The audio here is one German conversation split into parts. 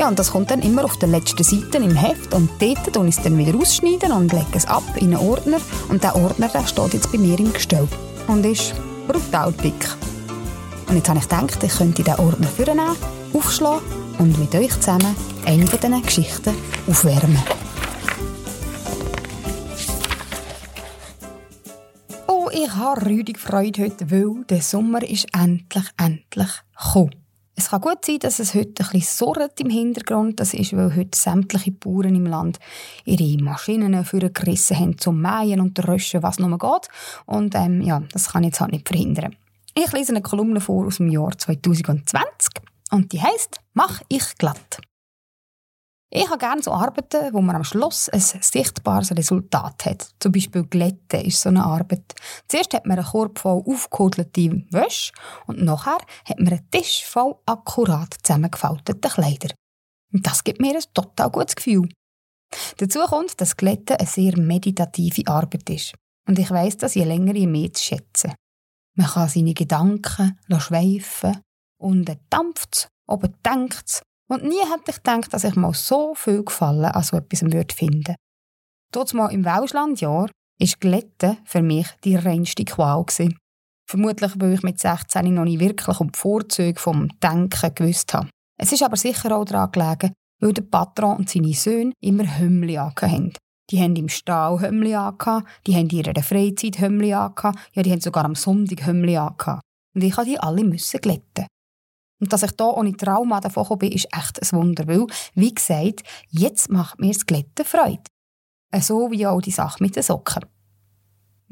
Ja, und das kommt dann immer auf der letzten Seite im Heft und dort und ich es dann wieder ausschneiden und lege es ab in einen Ordner und der Ordner der steht jetzt bei mir im Gestell und ist brutal dick. Und jetzt habe ich gedacht, ich könnte diesen Ordner vornehmen, aufschlagen und mit euch zusammen eine von diesen Geschichten aufwärmen. Oh, ich habe rüdig Freude heute, weil der Sommer ist endlich, endlich gekommen. Es kann gut sein, dass es heute ein bisschen surrt im Hintergrund. Das ist, weil heute sämtliche Bauern im Land ihre Maschinen gerissen haben zum Mähen und Röschen, was nur geht. Und ähm, ja, das kann ich jetzt halt nicht verhindern. Ich lese eine Kolumne vor aus dem Jahr 2020 und die heißt «Mach ich glatt». Ich habe gerne so Arbeiten, wo man am Schluss ein sichtbares Resultat hat. Zum Beispiel Glätten ist so eine Arbeit. Zuerst hat man einen Korb voll aufgekodelte Wäsche und nachher hat man einen Tisch voll akkurat zusammengefalteter Kleider. Und das gibt mir ein total gutes Gefühl. Dazu kommt, dass Glätten eine sehr meditative Arbeit ist. Und ich weiss das je länger je mehr zu schätzen. Man kann seine Gedanken schweifen und dann dampft es, oben denkt und nie hätte ich gedacht, dass ich mal so viel Gefallen an so etwas würde finden. Dort mal im Welschlandjahr war Glätten für mich die reinste Qual. Gewesen. Vermutlich, weil ich mit 16 noch nicht wirklich um die Vorzüge vom Denken gewusst habe. Es ist aber sicher auch daran gelegen, weil der Patron und seine Söhne immer Hümmli haben. Die haben im Stall Hümmli die haben in ihrer Freizeit Hümmli ja, die haben sogar am Sonntag Hümmli. Und ich musste die alle glätten. Und dass ich da ohne Trauma davon bin, ist echt ein Wunder, weil, wie gesagt, jetzt macht mir das Glätten Freude. So wie auch die Sache mit den Socken.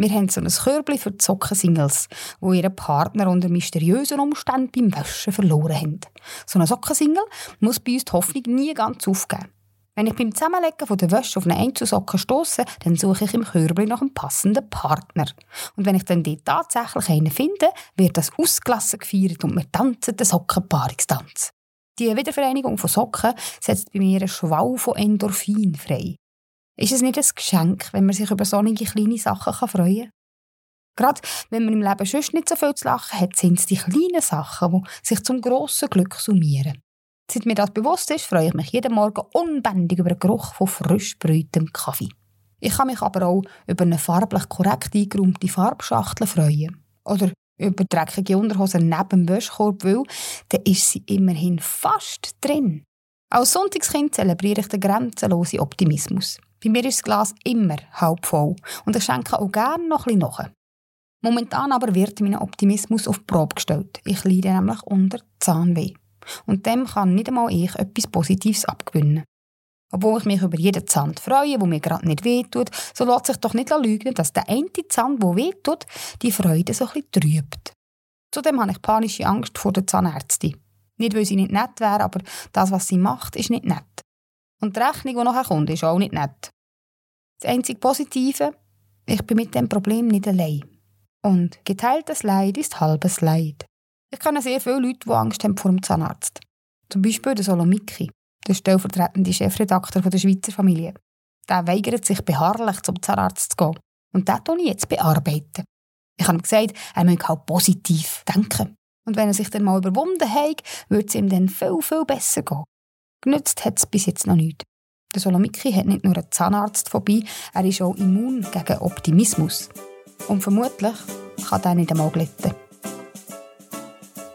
Wir haben so ein Körbchen für die Sockensingles, wo ihre Partner unter mysteriösen Umständen beim Waschen verloren haben. So ein Sockensingle muss bei uns die Hoffnung nie ganz aufgeben. Wenn ich beim Zusammenlegen von der Wäsche auf eine Einzelsocken stoße, dann suche ich im Körbli nach einem passenden Partner. Und wenn ich dann dort tatsächlich einen finde, wird das ausgelassen gefeiert und wir tanzen den Sockenpaarungstanz. Die Wiedervereinigung von Socken setzt bei mir einen Schwall von Endorphin frei. Ist es nicht ein Geschenk, wenn man sich über solche kleine Sachen freuen kann? Gerade wenn man im Leben sonst nicht so viel zu lachen hat, sind es die kleinen Sachen, die sich zum grossen Glück summieren. Seit mir das bewusst ist, freue ich mich jeden Morgen unbändig über den Geruch von frisch brühtem Kaffee. Ich kann mich aber auch über eine farblich korrekt eingeräumte Farbschachtel freuen. Oder über dreckige Unterhosen neben dem Wäschkorb, weil dann ist sie immerhin fast drin. Als Sonntagskind zelebriere ich den grenzenlosen Optimismus. Bei mir ist das Glas immer halb voll und ich schenke auch gerne noch ein bisschen nach. Momentan aber wird mein Optimismus auf die Probe gestellt. Ich leide nämlich unter Zahnweh. Und dem kann nicht einmal ich etwas Positives abgewinnen. Obwohl ich mich über jeden Zahn freue, wo mir gerade nicht wehtut, so lässt sich doch nicht lügen, dass der eine Zahn, der wehtut, die Freude so ein trübt. Zudem habe ich panische Angst vor der Zahnärztin. Nicht, weil sie nicht nett wäre, aber das, was sie macht, ist nicht nett. Und die Rechnung, die nachher kommt, ist auch nicht nett. Das einzige Positive, ich bin mit dem Problem nicht allein. Und geteiltes Leid ist halbes Leid. Ich kenne sehr viele Leute, die Angst haben vor dem Zahnarzt. Zum Beispiel der Solomiki, der stellvertretende Chefredakteur der Schweizer Familie. Der weigert sich beharrlich, zum Zahnarzt zu gehen. Und das tue ich jetzt bearbeiten. Ich habe ihm gesagt, er möge halt positiv denken. Und wenn er sich dann mal überwunden hat, würde es ihm dann viel, viel besser gehen. Genützt hat es bis jetzt noch nicht. Der Solomiki hat nicht nur einen Zahnarzt vorbei, er ist auch immun gegen Optimismus. Und vermutlich kann er nicht einmal glätten.